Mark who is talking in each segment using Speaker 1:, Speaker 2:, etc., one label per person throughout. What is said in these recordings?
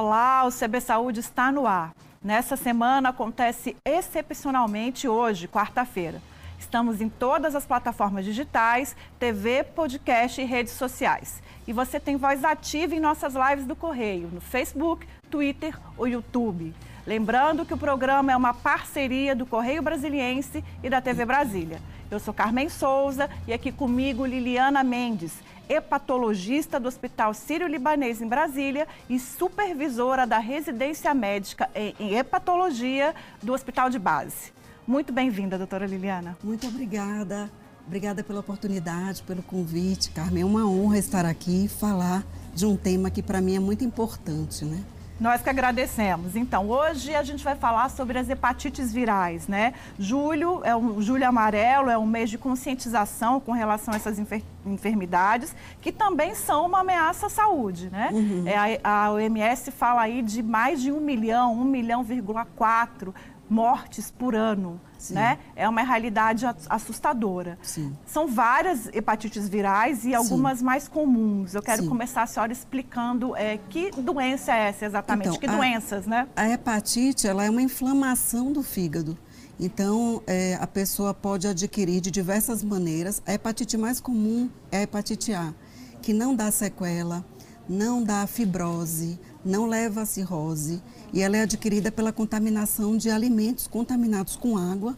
Speaker 1: Olá, o CB Saúde está no ar. Nessa semana acontece excepcionalmente hoje, quarta-feira. Estamos em todas as plataformas digitais, TV, podcast e redes sociais. E você tem voz ativa em nossas lives do Correio, no Facebook, Twitter ou YouTube. Lembrando que o programa é uma parceria do Correio Brasiliense e da TV Brasília. Eu sou Carmen Souza e aqui comigo Liliana Mendes, hepatologista do Hospital Sírio-Libanês em Brasília e supervisora da residência médica em hepatologia do Hospital de Base. Muito bem-vinda, doutora Liliana.
Speaker 2: Muito obrigada. Obrigada pela oportunidade, pelo convite, Carmen. É uma honra estar aqui e falar de um tema que para mim é muito importante, né?
Speaker 1: Nós que agradecemos. Então, hoje a gente vai falar sobre as hepatites virais, né? Julho é um julho amarelo, é um mês de conscientização com relação a essas enfer enfermidades, que também são uma ameaça à saúde, né? Uhum. É, a, a OMS fala aí de mais de um milhão, um milhão vírgula quatro mortes por ano. Sim. Né? É uma realidade assustadora. Sim. São várias hepatites virais e algumas Sim. mais comuns. Eu quero começar a senhora explicando é, que doença é essa exatamente, então, que a, doenças, né?
Speaker 2: A hepatite ela é uma inflamação do fígado. Então, é, a pessoa pode adquirir de diversas maneiras. A hepatite mais comum é a hepatite A, que não dá sequela, não dá fibrose, não leva a cirrose e ela é adquirida pela contaminação de alimentos contaminados com água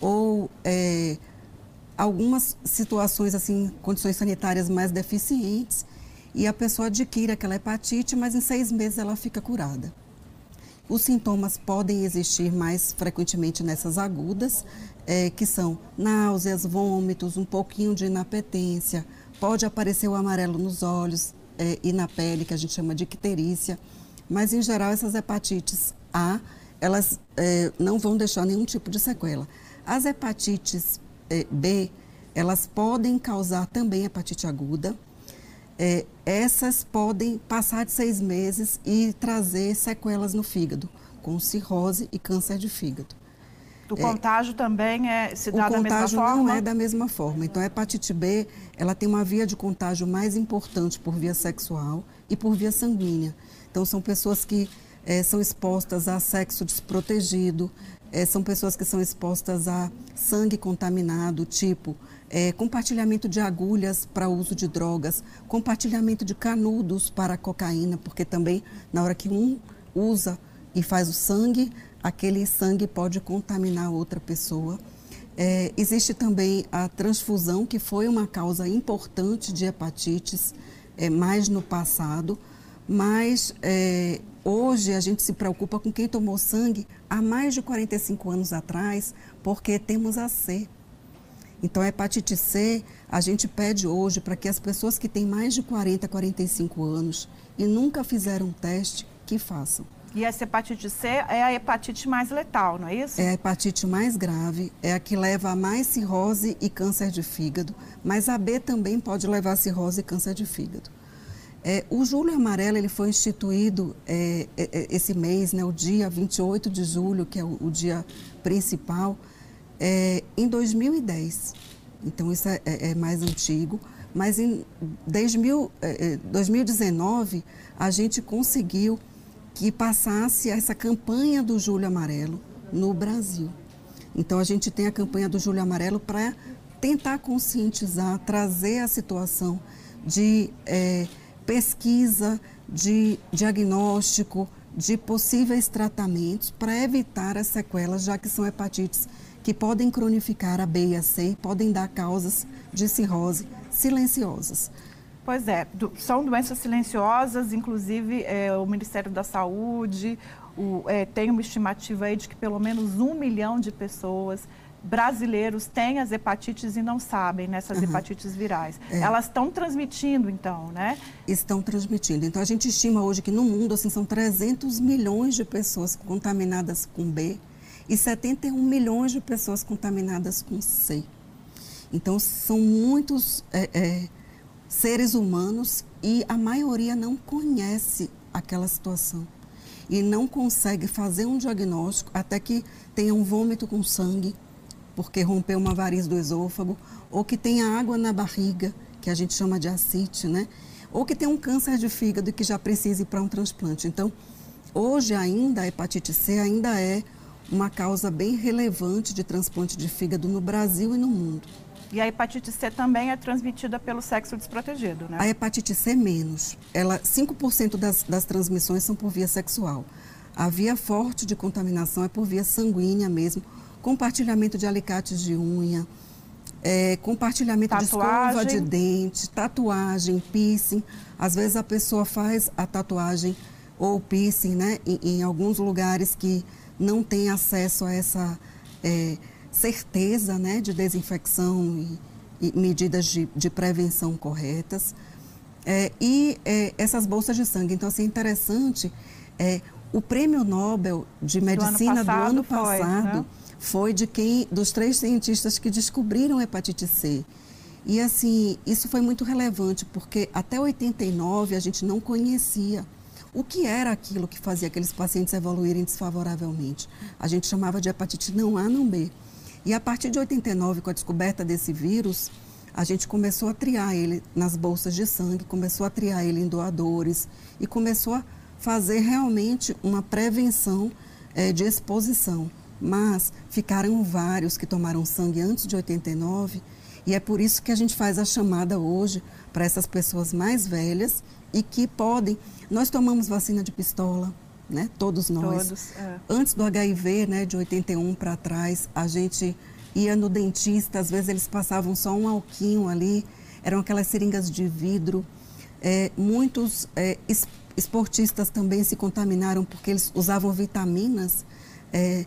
Speaker 2: ou é, algumas situações, assim, condições sanitárias mais deficientes e a pessoa adquire aquela hepatite, mas em seis meses ela fica curada. Os sintomas podem existir mais frequentemente nessas agudas, é, que são náuseas, vômitos, um pouquinho de inapetência, pode aparecer o amarelo nos olhos é, e na pele, que a gente chama de icterícia. Mas, em geral, essas hepatites A, elas é, não vão deixar nenhum tipo de sequela. As hepatites é, B, elas podem causar também hepatite aguda. É, essas podem passar de seis meses e trazer sequelas no fígado, com cirrose e câncer de fígado.
Speaker 1: O é, contágio também é se dá
Speaker 2: da
Speaker 1: mesma forma?
Speaker 2: O contágio não é da mesma forma. Então, a hepatite B, ela tem uma via de contágio mais importante por via sexual e por via sanguínea. Então, são pessoas que é, são expostas a sexo desprotegido, é, são pessoas que são expostas a sangue contaminado, tipo é, compartilhamento de agulhas para uso de drogas, compartilhamento de canudos para cocaína, porque também na hora que um usa e faz o sangue, aquele sangue pode contaminar outra pessoa. É, existe também a transfusão, que foi uma causa importante de hepatites, mais no passado, mas é, hoje a gente se preocupa com quem tomou sangue há mais de 45 anos atrás, porque temos a C. Então, a hepatite C, a gente pede hoje para que as pessoas que têm mais de 40, 45 anos e nunca fizeram teste, que façam.
Speaker 1: E essa hepatite C é a hepatite mais letal, não é isso?
Speaker 2: É a hepatite mais grave, é a que leva a mais cirrose e câncer de fígado, mas a B também pode levar a cirrose e câncer de fígado. É, o Julho Amarelo ele foi instituído é, é, é esse mês, né, o dia 28 de julho, que é o, o dia principal, é, em 2010. Então, isso é, é, mais antigo. Mas em 2019, a gente conseguiu que passasse essa campanha do Julho Amarelo no Brasil. Então, a gente tem a campanha do Julho Amarelo para tentar conscientizar, trazer a situação de pesquisa de diagnóstico de possíveis tratamentos para evitar as sequelas, já que são hepatites que podem cronificar a B e a C podem dar causas de cirrose silenciosas.
Speaker 1: Pois é, são doenças silenciosas, inclusive é, o Ministério da Saúde o, é, tem uma estimativa aí de que pelo menos um milhão de pessoas brasileiros têm as hepatites e não sabem nessas uhum. hepatites virais. É. Elas estão transmitindo, então, né?
Speaker 2: Estão transmitindo. Então, a gente estima hoje que no mundo, assim, são 300 milhões de pessoas contaminadas com B e 71 milhões de pessoas contaminadas com C. Então, são muitos é, é, seres humanos e a maioria não conhece aquela situação e não consegue fazer um diagnóstico até que tenha um vômito com sangue, porque rompeu uma variz do esôfago, ou que tenha água na barriga, que a gente chama de ascite, né? Ou que tenha um câncer de fígado e que já precise ir para um transplante. Então, hoje ainda a hepatite C ainda é uma causa bem relevante de transplante de fígado no Brasil e no mundo.
Speaker 1: E a hepatite C também é transmitida pelo sexo desprotegido, né?
Speaker 2: A hepatite C menos. Ela, 5% das, das transmissões são por via sexual. A via forte de contaminação é por via sanguínea mesmo, compartilhamento de alicates de unha, é, compartilhamento tatuagem. de escova de dente, tatuagem, piercing. Às vezes a pessoa faz a tatuagem ou piercing, né, em, em alguns lugares que não tem acesso a essa é, certeza, né, de desinfecção e, e medidas de, de, prevenção corretas. É, e é, essas bolsas de sangue. Então, assim, é interessante, é, o prêmio Nobel de Medicina do ano passado, do ano passado foi, de quem, dos três cientistas que descobriram hepatite C. E assim, isso foi muito relevante, porque até 89 a gente não conhecia o que era aquilo que fazia aqueles pacientes evoluírem desfavoravelmente. A gente chamava de hepatite não A, não B. E a partir de 89, com a descoberta desse vírus, a gente começou a triar ele nas bolsas de sangue, começou a triar ele em doadores e começou a fazer realmente uma prevenção é, de exposição mas ficaram vários que tomaram sangue antes de 89 e é por isso que a gente faz a chamada hoje para essas pessoas mais velhas e que podem. Nós tomamos vacina de pistola, né? Todos nós. Todos, é. Antes do HIV, né, de 81 para trás, a gente ia no dentista, às vezes eles passavam só um alquinho ali, eram aquelas seringas de vidro. É, muitos é, esportistas também se contaminaram porque eles usavam vitaminas. É,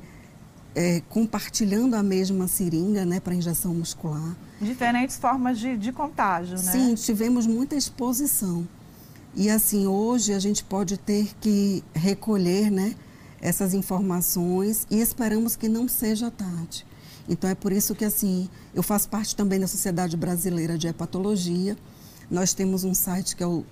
Speaker 2: é, compartilhando a mesma seringa né, para injeção muscular.
Speaker 1: Diferentes formas de, de contágio, né?
Speaker 2: Sim, tivemos muita exposição. E assim, hoje a gente pode ter que recolher né, essas informações e esperamos que não seja tarde. Então é por isso que assim, eu faço parte também da Sociedade Brasileira de Hepatologia. Nós temos um site que é o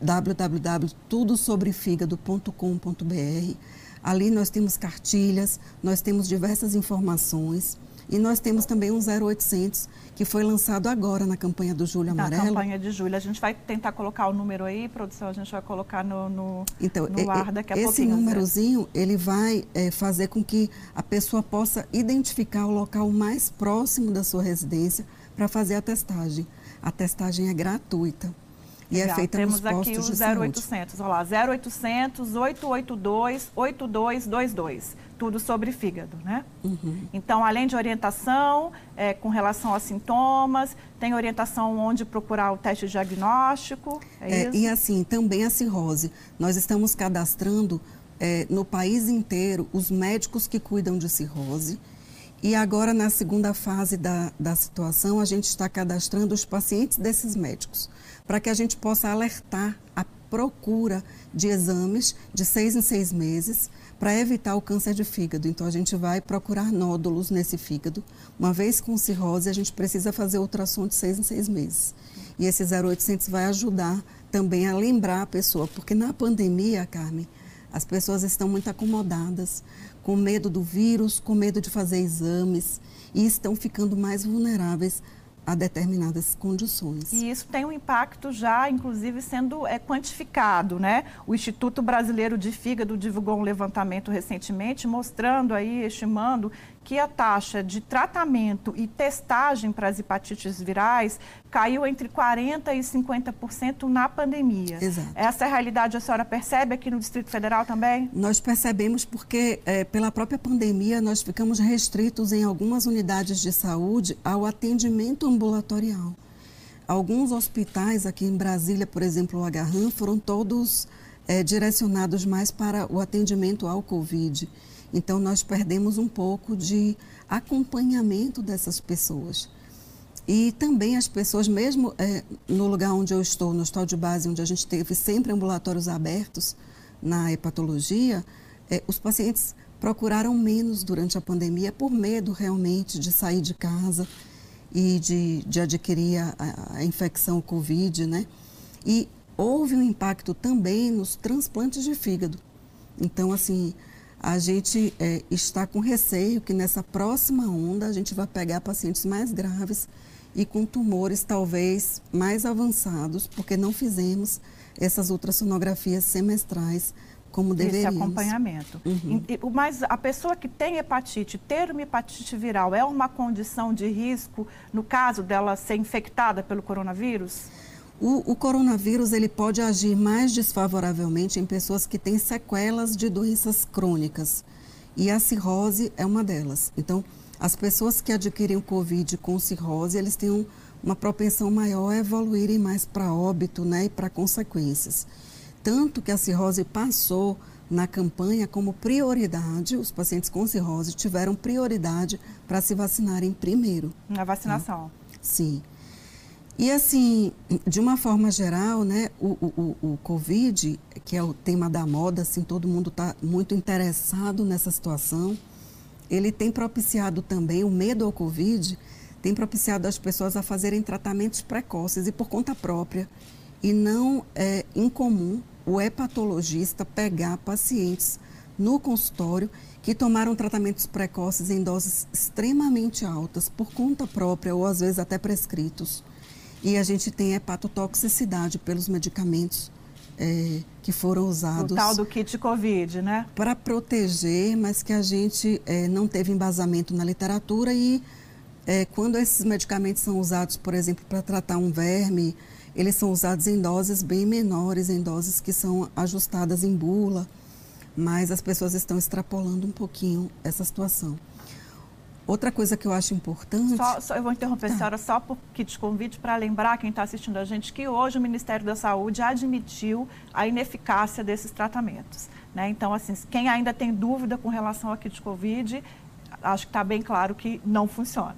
Speaker 2: www.tudosobrefígado.com.br Ali nós temos cartilhas, nós temos diversas informações. E nós temos também um 0800 que foi lançado agora na campanha do Júlio Amarelo.
Speaker 1: Na campanha de Júlio. A gente vai tentar colocar o número aí, produção, a gente vai colocar no, no,
Speaker 2: então,
Speaker 1: no ar daqui a
Speaker 2: esse
Speaker 1: pouquinho.
Speaker 2: Esse númerozinho, ele vai é, fazer com que a pessoa possa identificar o local mais próximo da sua residência para fazer a testagem. A testagem é gratuita. E é feita
Speaker 1: Temos
Speaker 2: nos postos
Speaker 1: aqui
Speaker 2: o
Speaker 1: 0800, olha lá, 0800 882 8222. Tudo sobre fígado, né? Uhum. Então, além de orientação é, com relação a sintomas, tem orientação onde procurar o teste diagnóstico. É,
Speaker 2: é e assim, também a cirrose. Nós estamos cadastrando é, no país inteiro os médicos que cuidam de cirrose. E agora, na segunda fase da, da situação, a gente está cadastrando os pacientes desses médicos para que a gente possa alertar a procura de exames de seis em seis meses para evitar o câncer de fígado. Então, a gente vai procurar nódulos nesse fígado. Uma vez com cirrose, a gente precisa fazer ultrassom de seis em seis meses. E esse 0800 vai ajudar também a lembrar a pessoa, porque na pandemia, Carmen, as pessoas estão muito acomodadas, com medo do vírus, com medo de fazer exames e estão ficando mais vulneráveis a determinadas condições.
Speaker 1: E isso tem um impacto já, inclusive, sendo é, quantificado, né? O Instituto Brasileiro de Fígado divulgou um levantamento recentemente mostrando aí, estimando que a taxa de tratamento e testagem para as hepatites virais caiu entre 40% e 50% na pandemia.
Speaker 2: Exato.
Speaker 1: Essa é a realidade a senhora percebe aqui no Distrito Federal também?
Speaker 2: Nós percebemos porque, é, pela própria pandemia, nós ficamos restritos em algumas unidades de saúde ao atendimento ambulatorial. Alguns hospitais aqui em Brasília, por exemplo, o Agarram, foram todos é, direcionados mais para o atendimento ao Covid. Então, nós perdemos um pouco de acompanhamento dessas pessoas. E também as pessoas, mesmo é, no lugar onde eu estou, no hospital de base, onde a gente teve sempre ambulatórios abertos na hepatologia, é, os pacientes procuraram menos durante a pandemia por medo realmente de sair de casa e de, de adquirir a, a infecção Covid, né? E houve um impacto também nos transplantes de fígado. Então, assim, a gente é, está com receio que nessa próxima onda a gente vai pegar pacientes mais graves e com tumores talvez mais avançados, porque não fizemos essas ultrassonografias semestrais como deveríamos.
Speaker 1: Esse acompanhamento. Uhum. Mas a pessoa que tem hepatite, ter uma hepatite viral, é uma condição de risco no caso dela ser infectada pelo coronavírus?
Speaker 2: O, o, coronavírus ele pode agir mais desfavoravelmente em pessoas que têm sequelas de doenças crônicas. E a cirrose é uma delas. Então, as pessoas que adquirem o Covid com cirrose, eles têm um, uma propensão maior a evoluírem mais para óbito né, e para consequências. Tanto que a cirrose passou na campanha como prioridade, os pacientes com cirrose tiveram prioridade para se vacinarem primeiro.
Speaker 1: Na vacinação. Né?
Speaker 2: Sim. E assim, de uma forma geral, né, o, o, o Covid, que é o tema da moda, assim, todo mundo está muito interessado nessa situação, ele tem propiciado também, o medo ao Covid, tem propiciado as pessoas a fazerem tratamentos precoces e por conta própria. E não é incomum o hepatologista pegar pacientes no consultório que tomaram tratamentos precoces em doses extremamente altas, por conta própria ou às vezes até prescritos. E a gente tem hepatotoxicidade pelos medicamentos é, que foram usados. O
Speaker 1: tal do kit Covid, né?
Speaker 2: Para proteger, mas que a gente é, não teve embasamento na literatura e é, quando esses medicamentos são usados, por exemplo, para tratar um verme, eles são usados em doses bem menores, em doses que são ajustadas em bula, mas as pessoas estão extrapolando um pouquinho essa situação. Outra coisa que eu acho importante.
Speaker 1: Só, só eu vou interromper tá. a senhora só porque te convite para lembrar quem está assistindo a gente que hoje o Ministério da Saúde admitiu a ineficácia desses tratamentos. Né? Então, assim, quem ainda tem dúvida com relação ao kit Covid, acho que está bem claro que não funciona.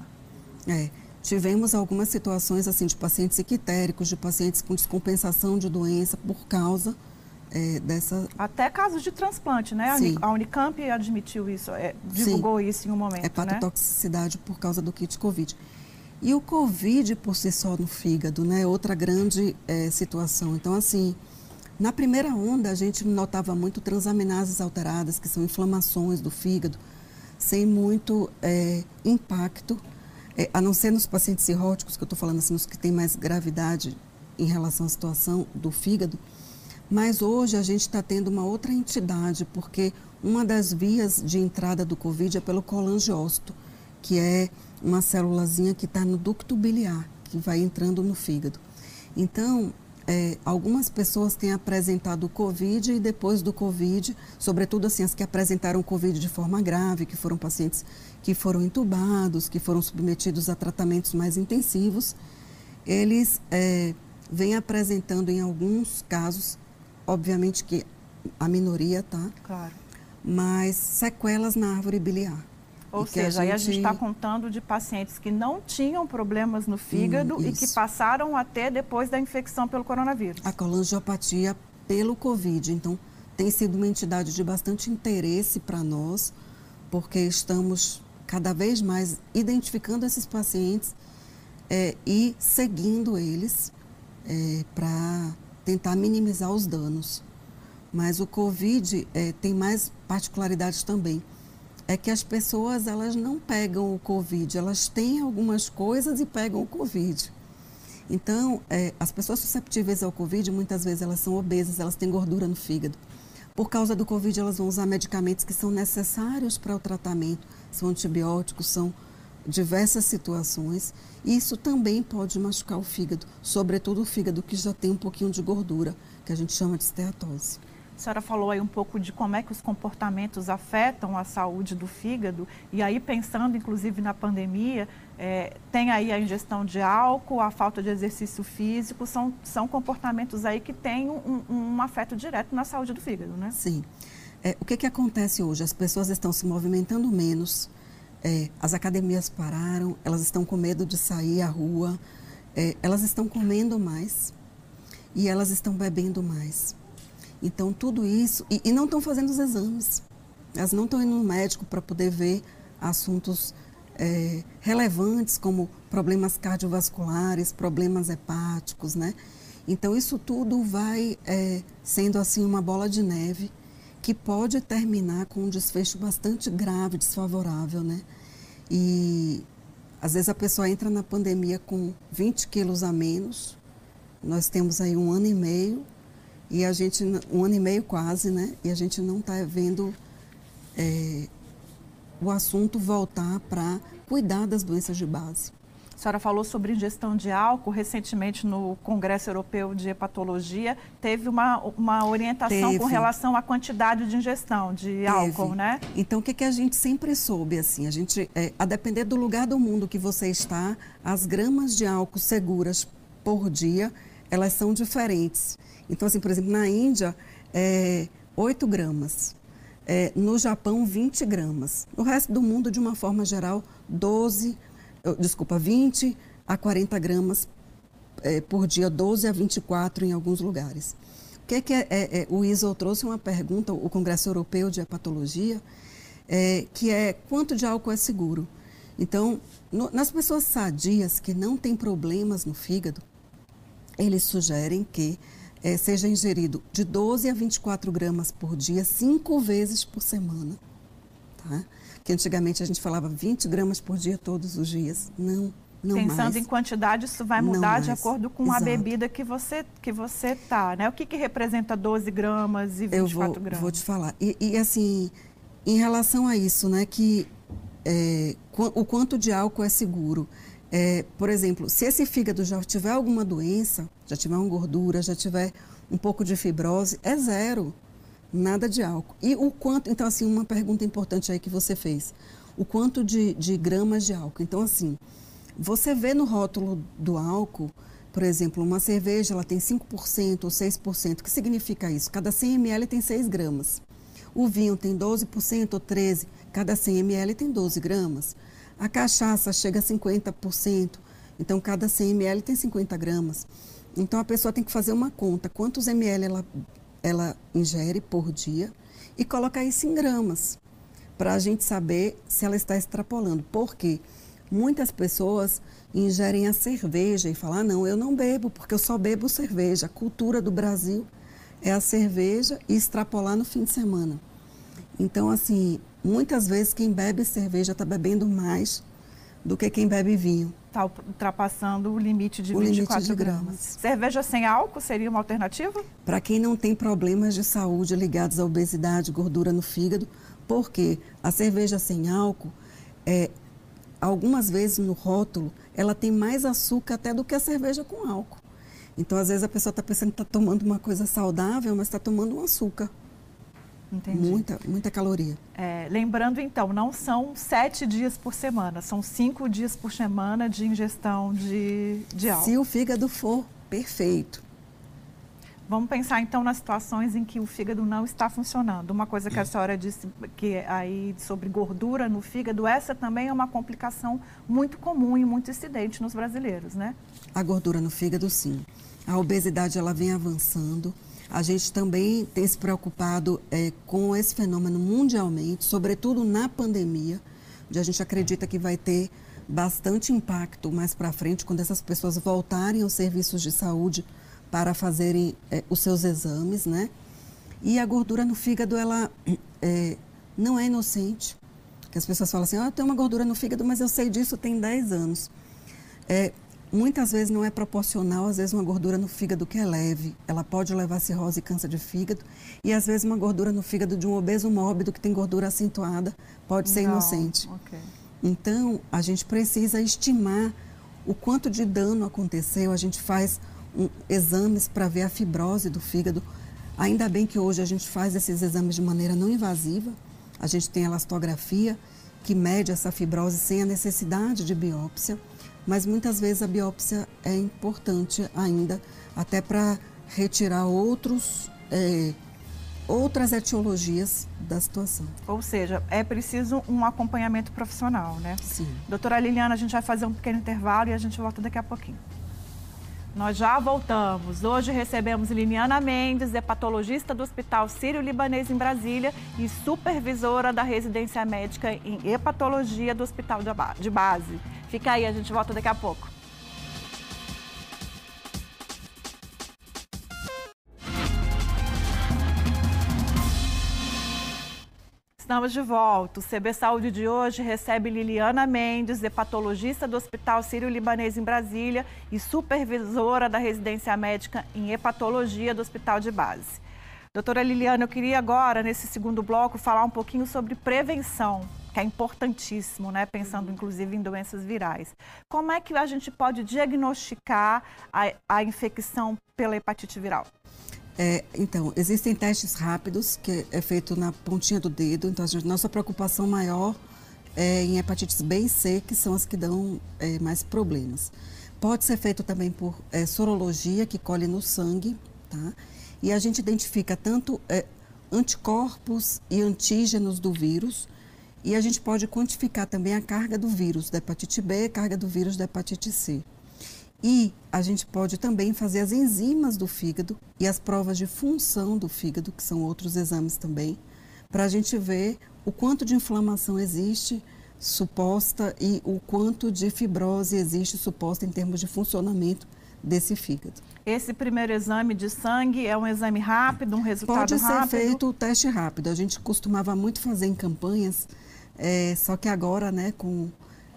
Speaker 2: É. Tivemos algumas situações assim de pacientes equitéricos, de pacientes com descompensação de doença por causa é, dessa.
Speaker 1: Até casos de transplante, né? Sim. A Unicamp admitiu isso, é, divulgou Sim. isso em um momento.
Speaker 2: Hepatotoxicidade né? por causa do kit Covid. E o Covid por si só no fígado, né? Outra grande é, situação. Então, assim, na primeira onda a gente notava muito transaminases alteradas, que são inflamações do fígado, sem muito é, impacto é, a não ser nos pacientes cirróticos, que eu estou falando assim, nos que têm mais gravidade em relação à situação do fígado, mas hoje a gente está tendo uma outra entidade, porque uma das vias de entrada do Covid é pelo colangiócito, que é uma célulazinha que está no ducto biliar, que vai entrando no fígado. Então, é, algumas pessoas têm apresentado o Covid e depois do Covid, sobretudo assim, as que apresentaram Covid de forma grave, que foram pacientes que foram entubados, que foram submetidos a tratamentos mais intensivos, eles é, vêm apresentando em alguns casos, obviamente que a minoria, tá?
Speaker 1: Claro.
Speaker 2: Mas sequelas na árvore biliar.
Speaker 1: Ou seja, a gente... aí a gente está contando de pacientes que não tinham problemas no fígado hum, e que passaram até depois da infecção pelo coronavírus.
Speaker 2: A colangiopatia pelo Covid. Então, tem sido uma entidade de bastante interesse para nós, porque estamos cada vez mais identificando esses pacientes é, e seguindo eles é, para tentar minimizar os danos. Mas o Covid é, tem mais particularidades também é que as pessoas elas não pegam o Covid, elas têm algumas coisas e pegam o Covid. Então, é, as pessoas susceptíveis ao Covid, muitas vezes elas são obesas, elas têm gordura no fígado. Por causa do Covid, elas vão usar medicamentos que são necessários para o tratamento, são antibióticos, são diversas situações. E isso também pode machucar o fígado, sobretudo o fígado que já tem um pouquinho de gordura, que a gente chama de esteatose.
Speaker 1: A senhora falou aí um pouco de como é que os comportamentos afetam a saúde do fígado, e aí pensando inclusive na pandemia, é, tem aí a ingestão de álcool, a falta de exercício físico, são, são comportamentos aí que têm um, um afeto direto na saúde do fígado, né?
Speaker 2: Sim. É, o que, que acontece hoje? As pessoas estão se movimentando menos, é, as academias pararam, elas estão com medo de sair à rua, é, elas estão comendo mais e elas estão bebendo mais. Então, tudo isso. E, e não estão fazendo os exames. Elas não estão indo no médico para poder ver assuntos é, relevantes, como problemas cardiovasculares, problemas hepáticos, né? Então, isso tudo vai é, sendo assim uma bola de neve que pode terminar com um desfecho bastante grave, desfavorável, né? E às vezes a pessoa entra na pandemia com 20 quilos a menos. Nós temos aí um ano e meio E a gente, um ano e meio quase, né? E a gente não está vendo é, o assunto voltar para cuidar das doenças de base.
Speaker 1: A senhora falou sobre ingestão de álcool. Recentemente, no Congresso Europeu de Hepatologia, teve uma, uma orientação teve. com relação à quantidade de ingestão de teve. álcool, né?
Speaker 2: Então, o que, que a gente sempre soube, assim, a gente, é, a depender do lugar do mundo que você está, as gramas de álcool seguras por dia, elas são diferentes. Então, assim, por exemplo, na Índia, é 8 gramas. É, no Japão, 20 gramas. No resto do mundo, de uma forma geral, 12, desculpa, 20 a 40 gramas é, por dia, 12 a 24 em alguns lugares. O que, é que é, é, o ISO trouxe uma pergunta, o Congresso Europeu de Hepatologia, é, que é quanto de álcool é seguro? Então, no, nas pessoas sadias que não têm problemas no fígado, eles sugerem que é, seja ingerido de 12 a 24 gramas por dia, cinco vezes por semana. Tá? Que antigamente a gente falava 20 gramas por dia todos os dias. Não, não
Speaker 1: Pensando
Speaker 2: mais.
Speaker 1: em quantidade, isso vai mudar de acordo com Exato. a bebida que você que você tá, né? O que, que representa 12 gramas e 24
Speaker 2: Eu vou,
Speaker 1: gramas?
Speaker 2: vou te falar. E, e, assim, em relação a isso, né, que é, o quanto de álcool é seguro. É, por exemplo, se esse fígado já tiver alguma doença, já tiver uma gordura, já tiver um pouco de fibrose, é zero. Nada de álcool. E o quanto, então assim, uma pergunta importante aí que você fez. O quanto de, de gramas de álcool? Então assim, você vê no rótulo do álcool, por exemplo, uma cerveja ela tem 5% ou 6%. O que significa isso? Cada 100 ml tem 6 gramas. O vinho tem 12% ou 13%. Cada 100 ml tem 12 gramas. A cachaça chega a 50%, então cada 100 ml tem 50 gramas. Então a pessoa tem que fazer uma conta, quantos ml ela, ela ingere por dia e colocar isso em gramas, para a gente saber se ela está extrapolando. Porque muitas pessoas ingerem a cerveja e falam, ah, não, eu não bebo, porque eu só bebo cerveja. A cultura do Brasil é a cerveja e extrapolar no fim de semana. Então, assim, muitas vezes quem bebe cerveja está bebendo mais do que quem bebe vinho.
Speaker 1: Está ultrapassando o limite de o 24 limite de gramas. gramas. Cerveja sem álcool seria uma alternativa?
Speaker 2: Para quem não tem problemas de saúde ligados à obesidade, gordura no fígado, porque a cerveja sem álcool, é, algumas vezes no rótulo, ela tem mais açúcar até do que a cerveja com álcool. Então, às vezes, a pessoa está pensando que está tomando uma coisa saudável, mas está tomando um açúcar. Entendi. Muita, muita caloria.
Speaker 1: É, lembrando, então, não são sete dias por semana, são cinco dias por semana de ingestão de, de álcool.
Speaker 2: Se o fígado for perfeito.
Speaker 1: Vamos pensar, então, nas situações em que o fígado não está funcionando. Uma coisa que a senhora disse que aí sobre gordura no fígado, essa também é uma complicação muito comum e muito incidente nos brasileiros, né?
Speaker 2: A gordura no fígado, sim. A obesidade, ela vem avançando a gente também tem se preocupado é, com esse fenômeno mundialmente, sobretudo na pandemia, onde a gente acredita que vai ter bastante impacto mais para frente, quando essas pessoas voltarem aos serviços de saúde para fazerem é, os seus exames, né? E a gordura no fígado, ela é, não é inocente. Que as pessoas falam assim, ah, eu tenho uma gordura no fígado, mas eu sei disso tem 10 anos. É, muitas vezes não é proporcional, às vezes uma gordura no fígado que é leve, ela pode levar cirrose e câncer de fígado, e às vezes uma gordura no fígado de um obeso mórbido que tem gordura acentuada pode ser não. inocente. Okay. Então, a gente precisa estimar o quanto de dano aconteceu, a gente faz um, exames para ver a fibrose do fígado. Ainda bem que hoje a gente faz esses exames de maneira não invasiva, a gente tem a elastografia, que mede essa fibrose sem a necessidade de biópsia mas muitas vezes a biópsia é importante ainda, até para retirar outros, é, outras etiologias da situação.
Speaker 1: Ou seja, é preciso um acompanhamento profissional, né?
Speaker 2: Sim.
Speaker 1: Doutora Liliana, a gente vai fazer um pequeno intervalo e a gente volta daqui a pouquinho. Nós já voltamos. Hoje recebemos Liliana Mendes, hepatologista do Hospital Sírio-Libanês em Brasília e supervisora da residência médica em hepatologia do Hospital de Base. Fica aí, a gente volta daqui a pouco. Estamos de volta. O CB Saúde de hoje recebe Liliana Mendes, hepatologista do Hospital Sírio-Libanês em Brasília e supervisora da residência médica em hepatologia do Hospital de Base. Doutora Liliana, eu queria agora, nesse segundo bloco, falar um pouquinho sobre prevenção, que é importantíssimo, né? Pensando inclusive em doenças virais. Como é que a gente pode diagnosticar a, a infecção pela hepatite viral?
Speaker 2: É, então, existem testes rápidos, que é feito na pontinha do dedo. Então, a gente, nossa preocupação maior é em hepatites B e C, que são as que dão é, mais problemas. Pode ser feito também por é, sorologia, que colhe no sangue, tá? E a gente identifica tanto é, anticorpos e antígenos do vírus, e a gente pode quantificar também a carga do vírus da hepatite B, carga do vírus da hepatite C. E a gente pode também fazer as enzimas do fígado e as provas de função do fígado, que são outros exames também, para a gente ver o quanto de inflamação existe suposta e o quanto de fibrose existe suposta em termos de funcionamento desse fígado.
Speaker 1: Esse primeiro exame de sangue é um exame rápido, um resultado
Speaker 2: Pode
Speaker 1: rápido?
Speaker 2: Pode ser feito o teste rápido. A gente costumava muito fazer em campanhas, é, só que agora, né, com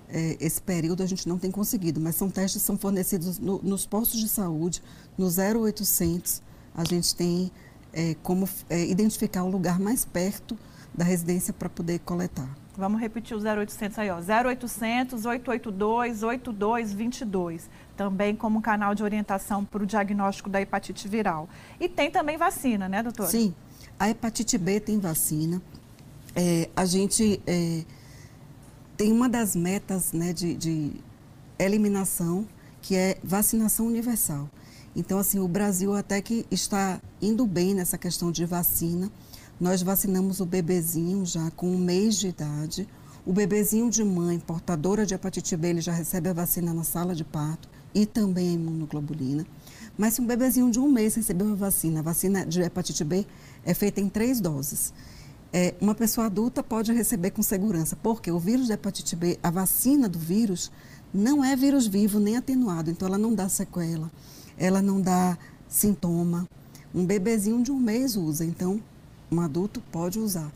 Speaker 2: é, esse período a gente não tem conseguido, mas são testes que são fornecidos no, nos postos de saúde, no 0800, a gente tem é, como é, identificar o lugar mais perto da residência para poder coletar.
Speaker 1: Vamos repetir o 0800 aí, ó, 0800 882 8222, também como canal de orientação para o diagnóstico da hepatite viral. E tem também vacina, né, doutora?
Speaker 2: Sim, a hepatite B tem vacina. É, a gente é, tem uma das metas né, de, de eliminação, que é vacinação universal. Então, assim, o Brasil até que está indo bem nessa questão de vacina. Nós vacinamos o bebezinho já com um mês de idade. O bebezinho de mãe portadora de hepatite B, ele já recebe a vacina na sala de parto e também a imunoglobulina. Mas se um bebezinho de um mês recebeu a vacina, a vacina de hepatite B é feita em três doses é, uma pessoa adulta pode receber com segurança, porque o vírus da hepatite B, a vacina do vírus, não é vírus vivo nem atenuado, então ela não dá sequela, ela não dá sintoma. Um bebezinho de um mês usa, então um adulto pode usar.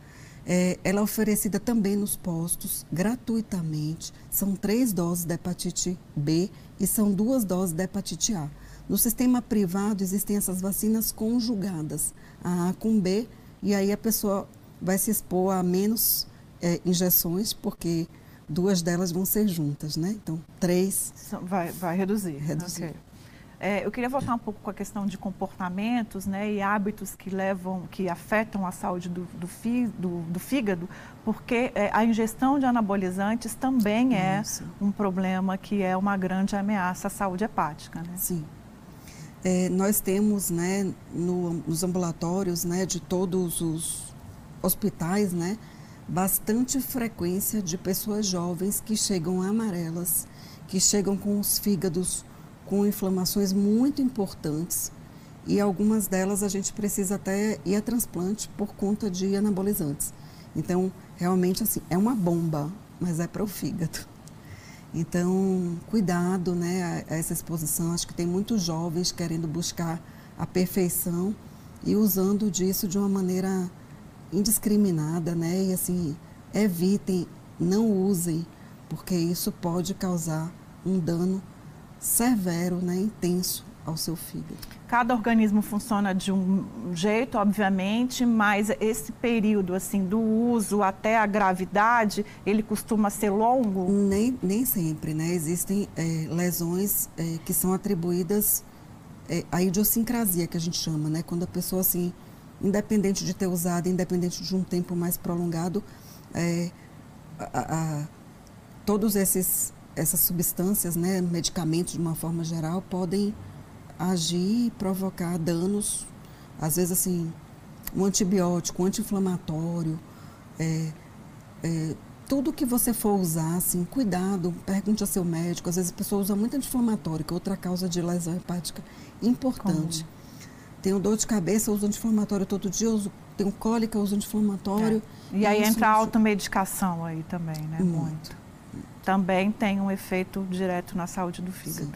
Speaker 2: É, ela é oferecida também nos postos, gratuitamente. São três doses da hepatite B e são duas doses da hepatite A. No sistema privado existem essas vacinas conjugadas, a A com B, e aí a pessoa vai se expor a menos é, injeções, porque duas delas vão ser juntas, né? Então, três.
Speaker 1: Vai, vai reduzir.
Speaker 2: Reduzir. Okay.
Speaker 1: É, eu queria voltar um pouco com a questão de comportamentos né, e hábitos que levam, que afetam a saúde do, do, fi, do, do fígado, porque é, a ingestão de anabolizantes também é um problema que é uma grande ameaça à saúde hepática. Né?
Speaker 2: Sim. É, nós temos né, no, nos ambulatórios né, de todos os hospitais, né, bastante frequência de pessoas jovens que chegam amarelas, que chegam com os fígados com inflamações muito importantes e algumas delas a gente precisa até ir a transplante por conta de anabolizantes. Então, realmente assim, é uma bomba, mas é para o fígado. Então, cuidado, né, a essa exposição. Acho que tem muitos jovens querendo buscar a perfeição e usando disso de uma maneira indiscriminada, né? E assim, evitem, não usem, porque isso pode causar um dano severo, né, intenso ao seu fígado.
Speaker 1: Cada organismo funciona de um jeito, obviamente, mas esse período assim do uso até a gravidade, ele costuma ser longo?
Speaker 2: Nem, nem sempre, né? Existem é, lesões é, que são atribuídas é, à idiosincrasia, que a gente chama, né? Quando a pessoa assim independente de ter usado, independente de um tempo mais prolongado, é, a, a, todos esses essas substâncias, né, medicamentos de uma forma geral, podem agir e provocar danos, às vezes assim, um antibiótico, um anti-inflamatório, é, é, tudo que você for usar, assim, cuidado, pergunte ao seu médico. Às vezes a pessoa usa muito anti-inflamatório, que é outra causa de lesão hepática importante. Como? Tenho dor de cabeça, uso anti-inflamatório todo dia, uso, tenho cólica, uso anti-inflamatório.
Speaker 1: É. E aí entra a automedicação aí também, né? Muito. Muito. Também tem um efeito direto na saúde do fígado.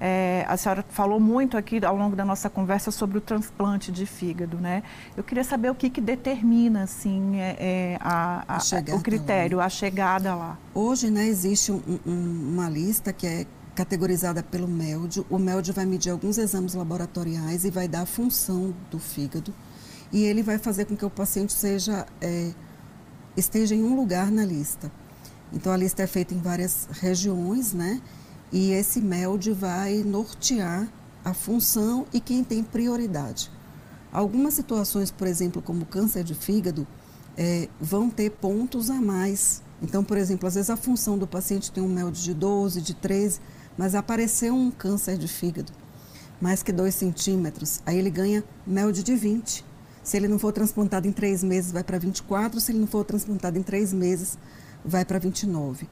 Speaker 1: É, a senhora falou muito aqui ao longo da nossa conversa sobre o transplante de fígado, né? Eu queria saber o que, que determina, assim, é, é a, a, a o critério, lá. a chegada lá.
Speaker 2: Hoje, né, existe um, um, uma lista que é categorizada pelo MELD. O MELD vai medir alguns exames laboratoriais e vai dar a função do fígado. E ele vai fazer com que o paciente seja, é, esteja em um lugar na lista. Então, a lista é feita em várias regiões, né? E esse MELD vai nortear a função e quem tem prioridade. Algumas situações, por exemplo, como câncer de fígado, é, vão ter pontos a mais. Então, por exemplo, às vezes a função do paciente tem um MELD de 12, de 13, mas apareceu um câncer de fígado, mais que 2 centímetros, aí ele ganha MELD de 20. Se ele não for transplantado em 3 meses, vai para 24. Se ele não for transplantado em 3 meses, vai para 29.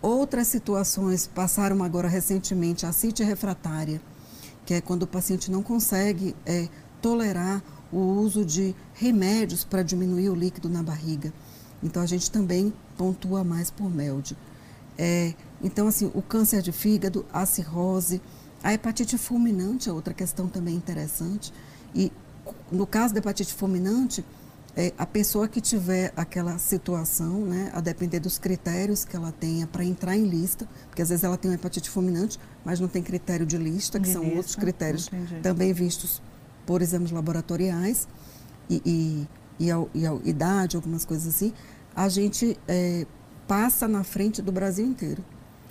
Speaker 2: Outras situações passaram agora recentemente a CIT refratária, que é quando o paciente não consegue é, tolerar o uso de remédios para diminuir o líquido na barriga. Então a gente também pontua mais por MELD. É, então, assim, o câncer de fígado, a cirrose, a hepatite fulminante é outra questão também interessante. E no caso da hepatite fulminante, é, a pessoa que tiver aquela situação, né, a depender dos critérios que ela tenha para entrar em lista, porque às vezes ela tem uma hepatite fulminante, mas não tem critério de lista, que de são lista, outros critérios entendi. também vistos por exames laboratoriais e, e, e, a, e a idade, algumas coisas assim, a gente é, passa na frente do Brasil inteiro.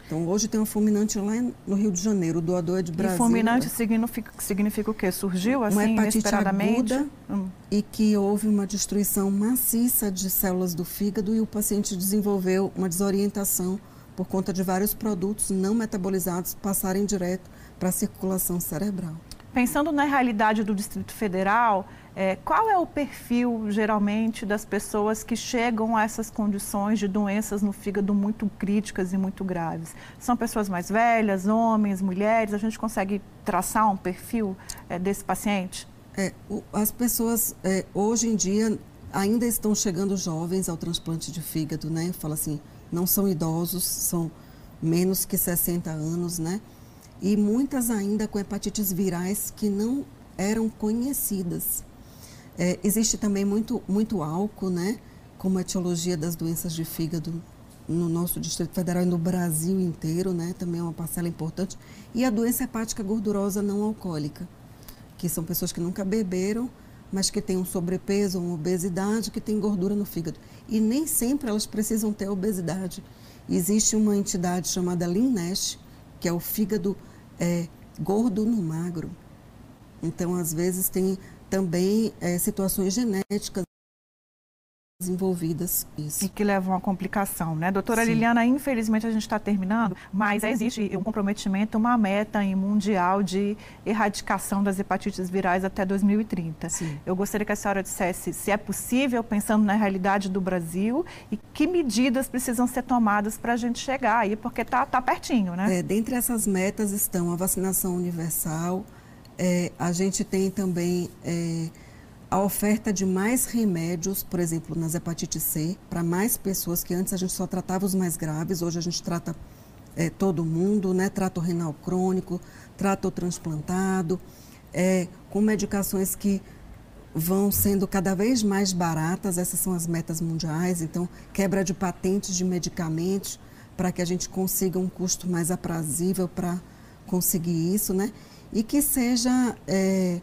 Speaker 2: Então, hoje tem uma fulminante lá no Rio de Janeiro, o doador é de Brasília.
Speaker 1: E fulminante significa, significa o quê? Surgiu assim, uma hepatite aguda
Speaker 2: hum. e que houve uma destruição maciça de células do fígado e o paciente desenvolveu uma desorientação por conta de vários produtos não metabolizados passarem direto para a circulação cerebral.
Speaker 1: Pensando na realidade do Distrito Federal, é, qual é o perfil, geralmente, das pessoas que chegam a essas condições de doenças no fígado muito críticas e muito graves? São pessoas mais velhas, homens, mulheres? A gente consegue traçar um perfil é, desse paciente?
Speaker 2: É, as pessoas, é, hoje em dia, ainda estão chegando jovens ao transplante de fígado, né? Fala assim, não são idosos, são menos que 60 anos, né? E muitas ainda com hepatites virais que não eram conhecidas. É, existe também muito, muito álcool, né? Como etiologia das doenças de fígado no nosso Distrito Federal e no Brasil inteiro, né? Também é uma parcela importante. E a doença hepática gordurosa não alcoólica, que são pessoas que nunca beberam, mas que têm um sobrepeso, uma obesidade, que têm gordura no fígado. E nem sempre elas precisam ter obesidade. Existe uma entidade chamada Lean Nash, que é o fígado é, gordo no magro. Então, às vezes, tem também é, situações genéticas envolvidas
Speaker 1: isso. E que levam a complicação, né? Doutora Sim. Liliana, infelizmente a gente está terminando, mas existe um comprometimento, uma meta mundial de erradicação das hepatites virais até 2030. Sim. Eu gostaria que a senhora dissesse se é possível, pensando na realidade do Brasil, e que medidas precisam ser tomadas para a gente chegar aí, porque está tá pertinho, né?
Speaker 2: É, dentre essas metas estão a vacinação universal, é, a gente tem também é, a oferta de mais remédios, por exemplo, nas hepatite C, para mais pessoas que antes a gente só tratava os mais graves, hoje a gente trata é, todo mundo, né? Trata o renal crônico, trata o transplantado, é, com medicações que vão sendo cada vez mais baratas, essas são as metas mundiais, então quebra de patentes de medicamentos para que a gente consiga um custo mais aprazível para conseguir isso, né? e que seja é,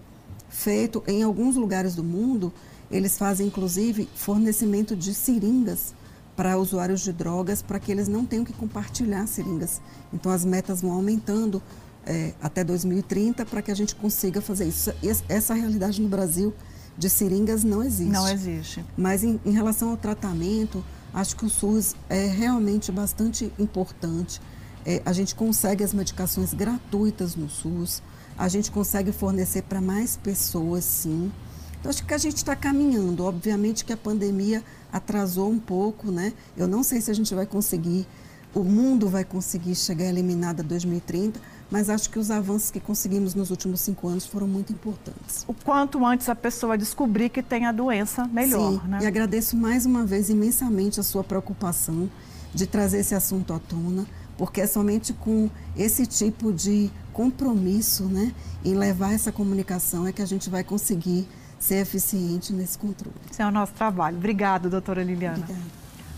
Speaker 2: feito em alguns lugares do mundo. Eles fazem inclusive fornecimento de seringas para usuários de drogas, para que eles não tenham que compartilhar seringas. Então as metas vão aumentando é, até 2030 para que a gente consiga fazer isso. Essa realidade no Brasil de seringas não existe.
Speaker 1: Não existe.
Speaker 2: Mas em, em relação ao tratamento, acho que o SUS é realmente bastante importante. É, a gente consegue as medicações gratuitas no SUS a gente consegue fornecer para mais pessoas, sim. Então, acho que a gente está caminhando. Obviamente que a pandemia atrasou um pouco, né? Eu não sei se a gente vai conseguir, o mundo vai conseguir chegar eliminada 2030, mas acho que os avanços que conseguimos nos últimos cinco anos foram muito importantes.
Speaker 1: O quanto antes a pessoa descobrir que tem a doença, melhor,
Speaker 2: Sim,
Speaker 1: né?
Speaker 2: E agradeço mais uma vez imensamente a sua preocupação de trazer esse assunto à tona porque é somente com esse tipo de compromisso, né, em levar essa comunicação é que a gente vai conseguir ser eficiente nesse controle.
Speaker 1: Esse é o nosso trabalho. Obrigada, doutora Liliana.
Speaker 2: Obrigada.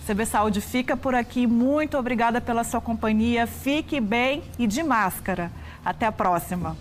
Speaker 1: CB Saúde fica por aqui. Muito obrigada pela sua companhia. Fique bem e de máscara. Até a próxima.